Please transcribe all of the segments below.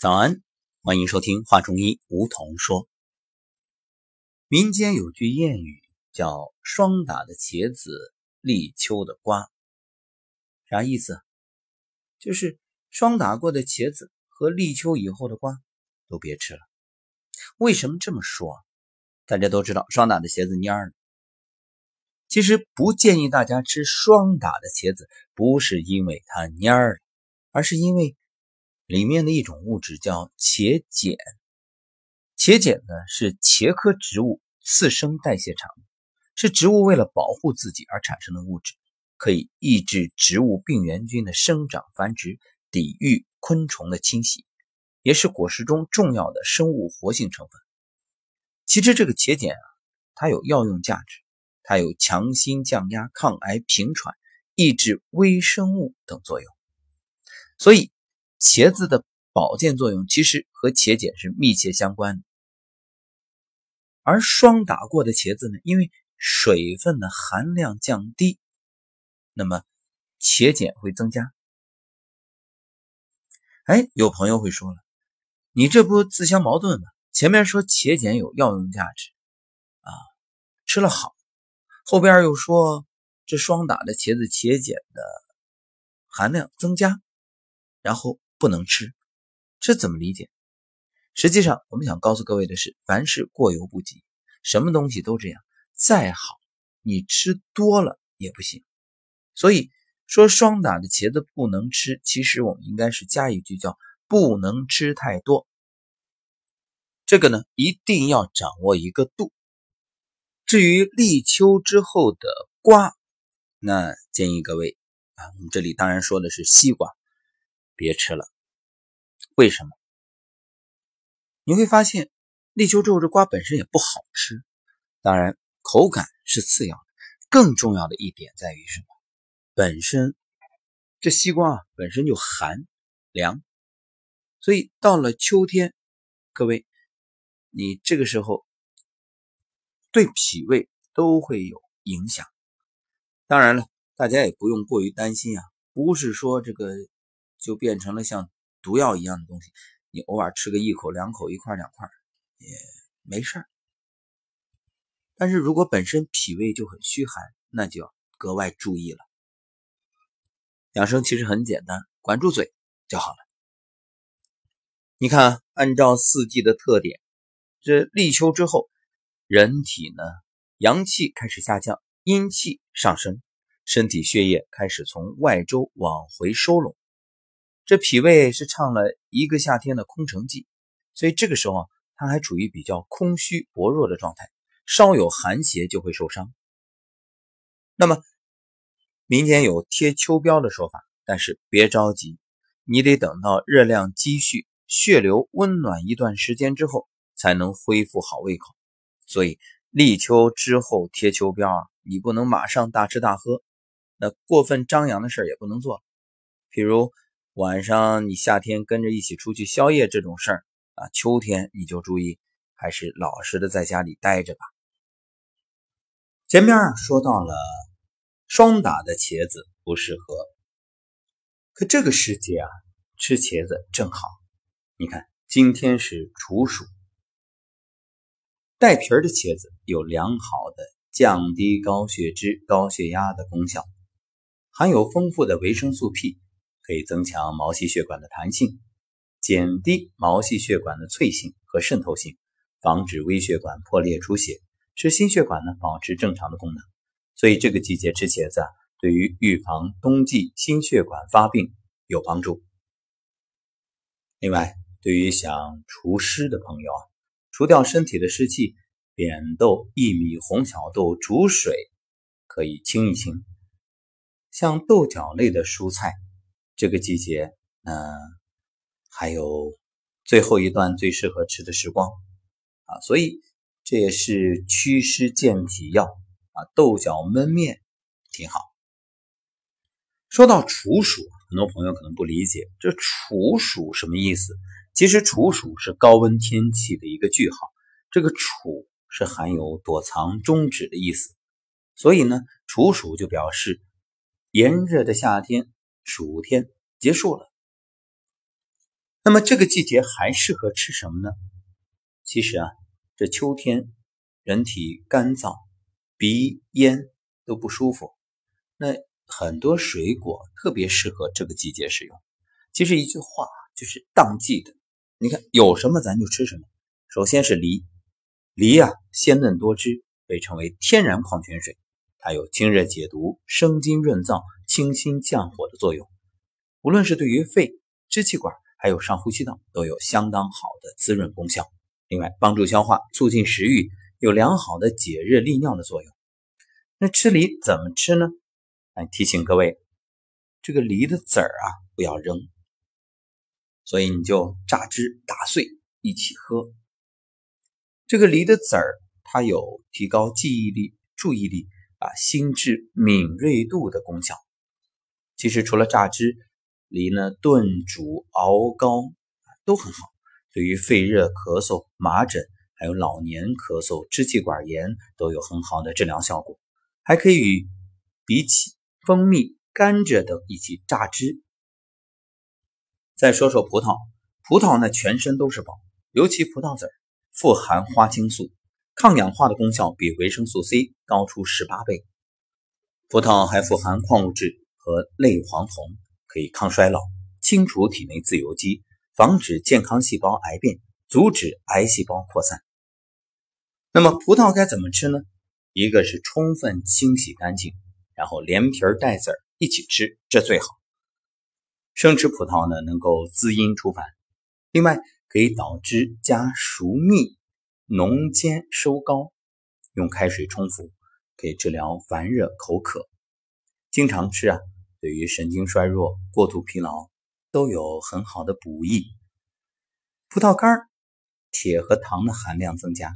早安，欢迎收听华中医梧桐说。民间有句谚语叫“霜打的茄子，立秋的瓜”，啥意思？就是霜打过的茄子和立秋以后的瓜都别吃了。为什么这么说？大家都知道霜打的茄子蔫了。其实不建议大家吃霜打的茄子，不是因为它蔫了，而是因为。里面的一种物质叫茄碱，茄碱呢是茄科植物次生代谢产物，是植物为了保护自己而产生的物质，可以抑制植物病原菌的生长繁殖，抵御昆虫的侵袭，也是果实中重要的生物活性成分。其实这个茄碱啊，它有药用价值，它有强心降压、抗癌平喘、抑制微生物等作用，所以。茄子的保健作用其实和茄碱是密切相关的，而霜打过的茄子呢，因为水分的含量降低，那么茄碱会增加。哎，有朋友会说了，你这不自相矛盾吗？前面说茄碱有药用价值啊，吃了好，后边又说这霜打的茄子茄碱的含量增加，然后。不能吃，这怎么理解？实际上，我们想告诉各位的是，凡事过犹不及，什么东西都这样。再好，你吃多了也不行。所以说，霜打的茄子不能吃，其实我们应该是加一句叫“不能吃太多”。这个呢，一定要掌握一个度。至于立秋之后的瓜，那建议各位啊，我们这里当然说的是西瓜。别吃了，为什么？你会发现立秋之后这瓜本身也不好吃，当然口感是次要的，更重要的一点在于什么？本身这西瓜啊本身就寒凉，所以到了秋天，各位你这个时候对脾胃都会有影响。当然了，大家也不用过于担心啊，不是说这个。就变成了像毒药一样的东西，你偶尔吃个一口两口一块两块也没事儿。但是如果本身脾胃就很虚寒，那就要格外注意了。养生其实很简单，管住嘴就好了。你看，按照四季的特点，这立秋之后，人体呢阳气开始下降，阴气上升，身体血液开始从外周往回收拢。这脾胃是唱了一个夏天的空城计，所以这个时候啊，它还处于比较空虚薄弱的状态，稍有寒邪就会受伤。那么民间有贴秋膘的说法，但是别着急，你得等到热量积蓄、血流温暖一段时间之后，才能恢复好胃口。所以立秋之后贴秋膘啊，你不能马上大吃大喝，那过分张扬的事也不能做，譬如。晚上你夏天跟着一起出去宵夜这种事儿啊，秋天你就注意，还是老实的在家里待着吧。前面说到了霜打的茄子不适合，可这个时节啊，吃茄子正好。你看，今天是处暑，带皮儿的茄子有良好的降低高血脂、高血压的功效，含有丰富的维生素 P。可以增强毛细血管的弹性，减低毛细血管的脆性和渗透性，防止微血管破裂出血，使心血管呢保持正常的功能。所以这个季节吃茄子啊，对于预防冬季心血管发病有帮助。另外，对于想除湿的朋友啊，除掉身体的湿气，扁豆、薏米、红小豆煮水可以清一清。像豆角类的蔬菜。这个季节，嗯，还有最后一段最适合吃的时光啊，所以这也是祛湿健脾药啊。豆角焖面挺好。说到处暑，很多朋友可能不理解这处暑什么意思。其实处暑是高温天气的一个句号，这个处是含有躲藏、终止的意思，所以呢，处暑就表示炎热的夏天。暑天结束了，那么这个季节还适合吃什么呢？其实啊，这秋天人体干燥，鼻咽都不舒服，那很多水果特别适合这个季节使用。其实一句话就是当季的。你看有什么咱就吃什么。首先是梨，梨啊鲜嫩多汁，被称为天然矿泉水，它有清热解毒、生津润燥、清心降火的作用。无论是对于肺、支气管，还有上呼吸道，都有相当好的滋润功效。另外，帮助消化、促进食欲，有良好的解热利尿的作用。那吃梨怎么吃呢？来提醒各位，这个梨的籽儿啊不要扔。所以你就榨汁打碎一起喝。这个梨的籽儿，它有提高记忆力、注意力啊、心智敏锐度的功效。其实除了榨汁，梨呢炖煮熬膏都很好，对于肺热咳嗽、麻疹，还有老年咳嗽、支气管炎都有很好的治疗效果。还可以与荸荠、蜂蜜、甘蔗等一起榨汁。再说说葡萄，葡萄呢全身都是宝，尤其葡萄籽儿富含花青素，抗氧化的功效比维生素 C 高出十八倍。葡萄还富含矿物质和类黄酮，可以抗衰老，清除体内自由基，防止健康细胞癌变，阻止癌细胞扩散。那么葡萄该怎么吃呢？一个是充分清洗干净，然后连皮带籽儿一起吃，这最好。生吃葡萄呢，能够滋阴除烦，另外可以捣汁加熟蜜，浓煎收膏，用开水冲服，可以治疗烦热口渴。经常吃啊，对于神经衰弱、过度疲劳都有很好的补益。葡萄干铁和糖的含量增加，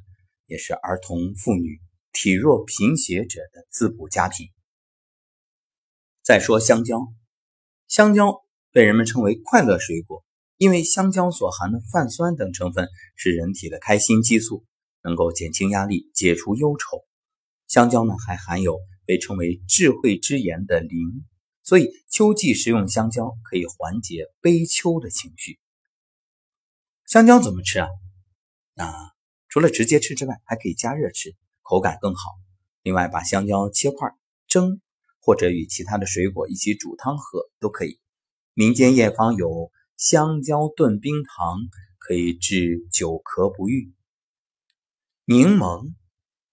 也是儿童、妇女、体弱贫血者的滋补佳品。再说香蕉，香蕉。被人们称为快乐水果，因为香蕉所含的泛酸等成分是人体的开心激素，能够减轻压力、解除忧愁。香蕉呢还含有被称为智慧之言的磷，所以秋季食用香蕉可以缓解悲秋的情绪。香蕉怎么吃啊？那除了直接吃之外，还可以加热吃，口感更好。另外，把香蕉切块蒸，或者与其他的水果一起煮汤喝都可以。民间验方有香蕉炖冰糖，可以治久咳不愈。柠檬，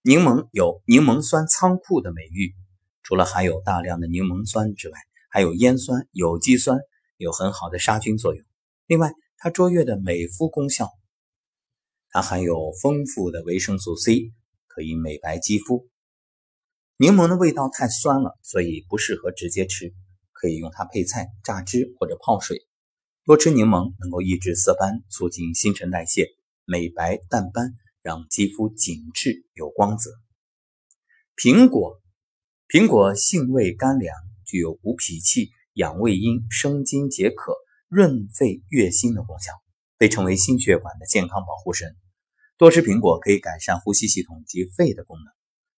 柠檬有柠檬酸仓库的美誉，除了含有大量的柠檬酸之外，还有烟酸、有机酸，有很好的杀菌作用。另外，它卓越的美肤功效，它含有丰富的维生素 C，可以美白肌肤。柠檬的味道太酸了，所以不适合直接吃。可以用它配菜、榨汁或者泡水。多吃柠檬能够抑制色斑，促进新陈代谢，美白淡斑，让肌肤紧致有光泽。苹果，苹果性味甘凉，具有补脾气、养胃阴、生津解渴、润肺悦心的功效，被称为心血管的健康保护神。多吃苹果可以改善呼吸系统及肺的功能。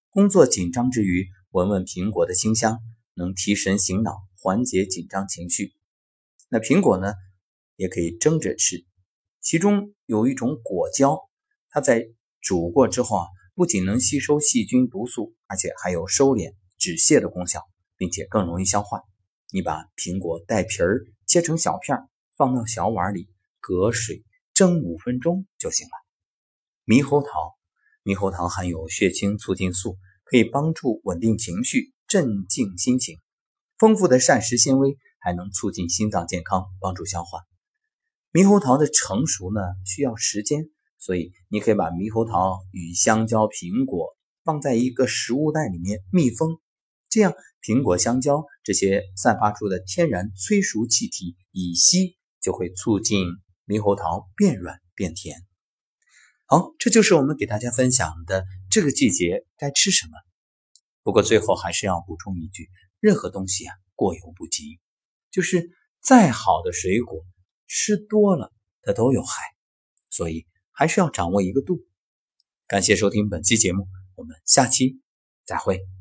工作紧张之余，闻闻苹果的清香，能提神醒脑。缓解紧张情绪。那苹果呢，也可以蒸着吃。其中有一种果胶，它在煮过之后啊，不仅能吸收细菌毒素，而且还有收敛止泻的功效，并且更容易消化。你把苹果带皮儿切成小片，放到小碗里，隔水蒸五分钟就行了。猕猴桃，猕猴桃含有血清促进素，可以帮助稳定情绪，镇静心情。丰富的膳食纤维还能促进心脏健康，帮助消化。猕猴桃的成熟呢需要时间，所以你可以把猕猴桃与香蕉、苹果放在一个食物袋里面密封，这样苹果、香蕉这些散发出的天然催熟气体乙烯就会促进猕猴桃变软变甜。好，这就是我们给大家分享的这个季节该吃什么。不过最后还是要补充一句。任何东西啊，过犹不及。就是再好的水果，吃多了它都有害，所以还是要掌握一个度。感谢收听本期节目，我们下期再会。